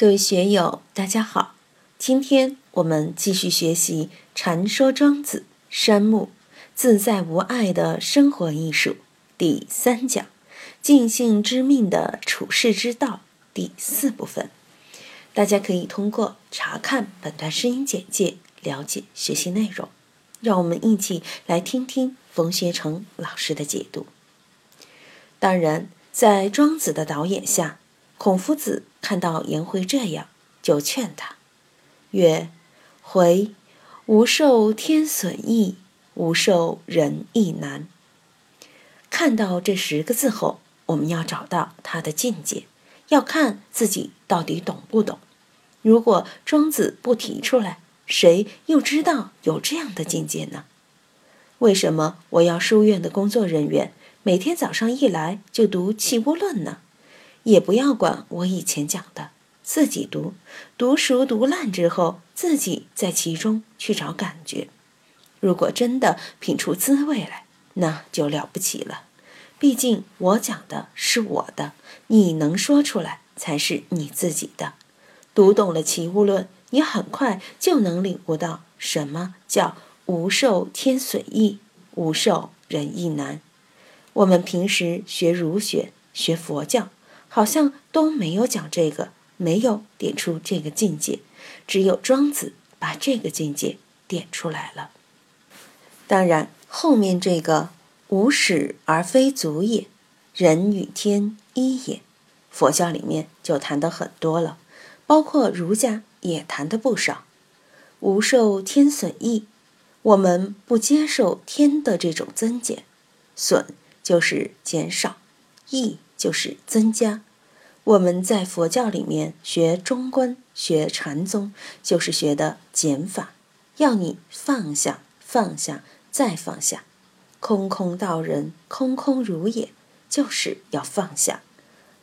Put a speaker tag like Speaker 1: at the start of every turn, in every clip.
Speaker 1: 各位学友，大家好！今天我们继续学习《禅说庄子》山木自在无碍的生活艺术第三讲“尽性知命的处世之道”第四部分。大家可以通过查看本段声音简介了解学习内容。让我们一起来听听冯学成老师的解读。当然，在庄子的导演下。孔夫子看到颜回这样，就劝他曰：“回，吾受天损益，吾受人亦难。”看到这十个字后，我们要找到他的境界，要看自己到底懂不懂。如果庄子不提出来，谁又知道有这样的境界呢？为什么我要书院的工作人员每天早上一来就读《齐物论》呢？也不要管我以前讲的，自己读，读熟读烂之后，自己在其中去找感觉。如果真的品出滋味来，那就了不起了。毕竟我讲的是我的，你能说出来才是你自己的。读懂了《齐物论》，你很快就能领悟到什么叫“无受天损益，无受人亦难”。我们平时学儒学、学佛教。好像都没有讲这个，没有点出这个境界，只有庄子把这个境界点出来了。当然，后面这个“无始而非足也，人与天一也”，佛教里面就谈的很多了，包括儒家也谈的不少。无受天损益，我们不接受天的这种增减，损就是减少，益。就是增加。我们在佛教里面学中观、学禅宗，就是学的减法，要你放下、放下、再放下。空空道人，空空如也，就是要放下。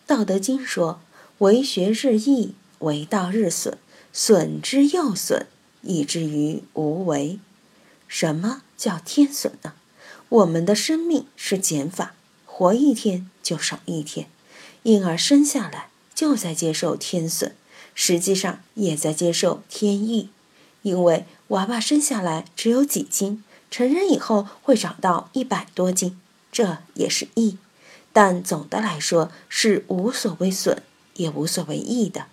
Speaker 1: 道德经说：“为学日益，为道日损，损之又损，以至于无为。”什么叫天损呢？我们的生命是减法。活一天就少一天，婴儿生下来就在接受天损，实际上也在接受天意。因为娃娃生下来只有几斤，成人以后会长到一百多斤，这也是益。但总的来说是无所谓损，也无所谓益的。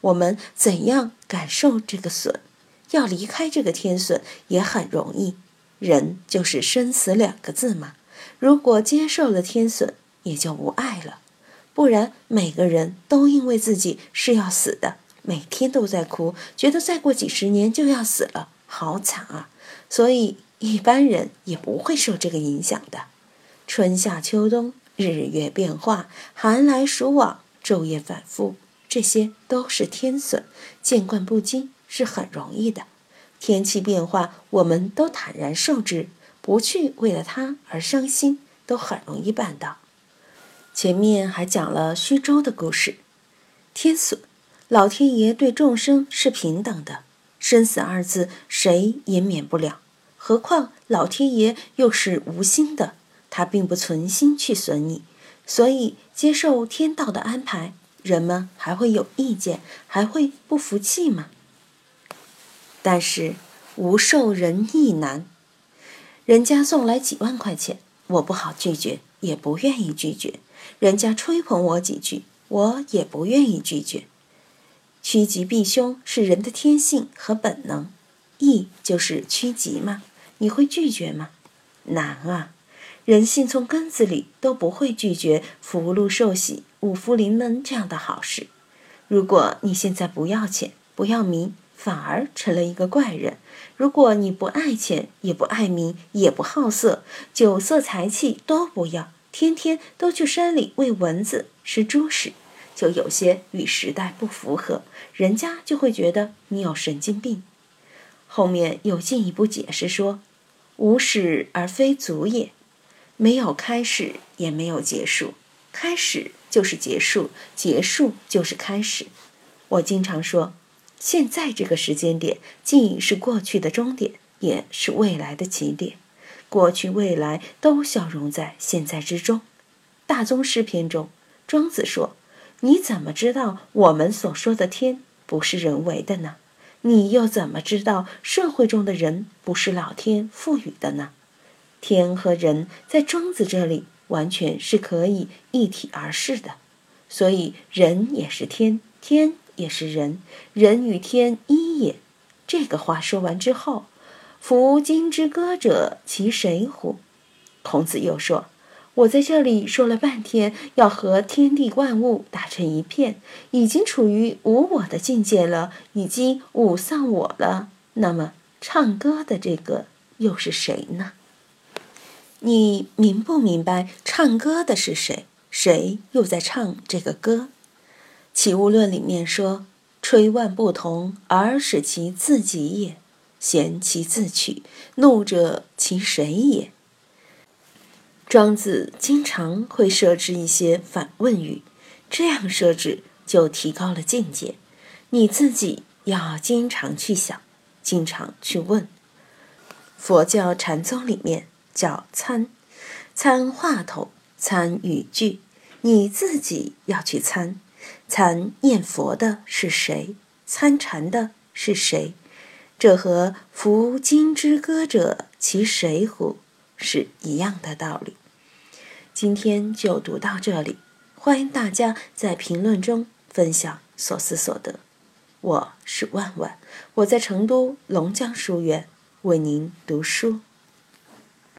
Speaker 1: 我们怎样感受这个损？要离开这个天损也很容易。人就是生死两个字嘛。如果接受了天损，也就无爱了；不然，每个人都因为自己是要死的，每天都在哭，觉得再过几十年就要死了，好惨啊！所以一般人也不会受这个影响的。春夏秋冬，日月变化，寒来暑往，昼夜反复，这些都是天损，见惯不惊是很容易的。天气变化，我们都坦然受之。不去为了它而伤心，都很容易办到。前面还讲了虚舟的故事，天损，老天爷对众生是平等的，生死二字谁也免不了。何况老天爷又是无心的，他并不存心去损你，所以接受天道的安排，人们还会有意见，还会不服气吗？但是无受人意难。人家送来几万块钱，我不好拒绝，也不愿意拒绝。人家吹捧我几句，我也不愿意拒绝。趋吉避凶是人的天性和本能，义就是趋吉嘛。你会拒绝吗？难啊！人性从根子里都不会拒绝福禄寿喜、五福临门这样的好事。如果你现在不要钱，不要名。反而成了一个怪人。如果你不爱钱，也不爱名，也不好色，酒色财气都不要，天天都去山里喂蚊子、吃猪屎，就有些与时代不符合，人家就会觉得你有神经病。后面又进一步解释说：“无始而非足也，没有开始，也没有结束。开始就是结束，结束就是开始。”我经常说。现在这个时间点，既是过去的终点，也是未来的起点。过去、未来都消融在现在之中。大宗师篇中，庄子说：“你怎么知道我们所说的天不是人为的呢？你又怎么知道社会中的人不是老天赋予的呢？天和人在庄子这里完全是可以一体而视的，所以人也是天，天也是人，人与天一也。这个话说完之后，夫今之歌者，其谁乎？孔子又说。我在这里说了半天，要和天地万物打成一片，已经处于无我的境界了，已经五丧我了。那么，唱歌的这个又是谁呢？你明不明白唱歌的是谁？谁又在唱这个歌？《起物论》里面说：“吹万不同，而使其自己也；嫌其自取，怒者其谁也？”庄子经常会设置一些反问语，这样设置就提高了境界。你自己要经常去想，经常去问。佛教禅宗里面叫参，参话头，参语句，你自己要去参。参念佛的是谁？参禅的是谁？这和“夫今之歌者，其谁乎”是一样的道理。今天就读到这里，欢迎大家在评论中分享所思所得。我是万万，我在成都龙江书院为您读书。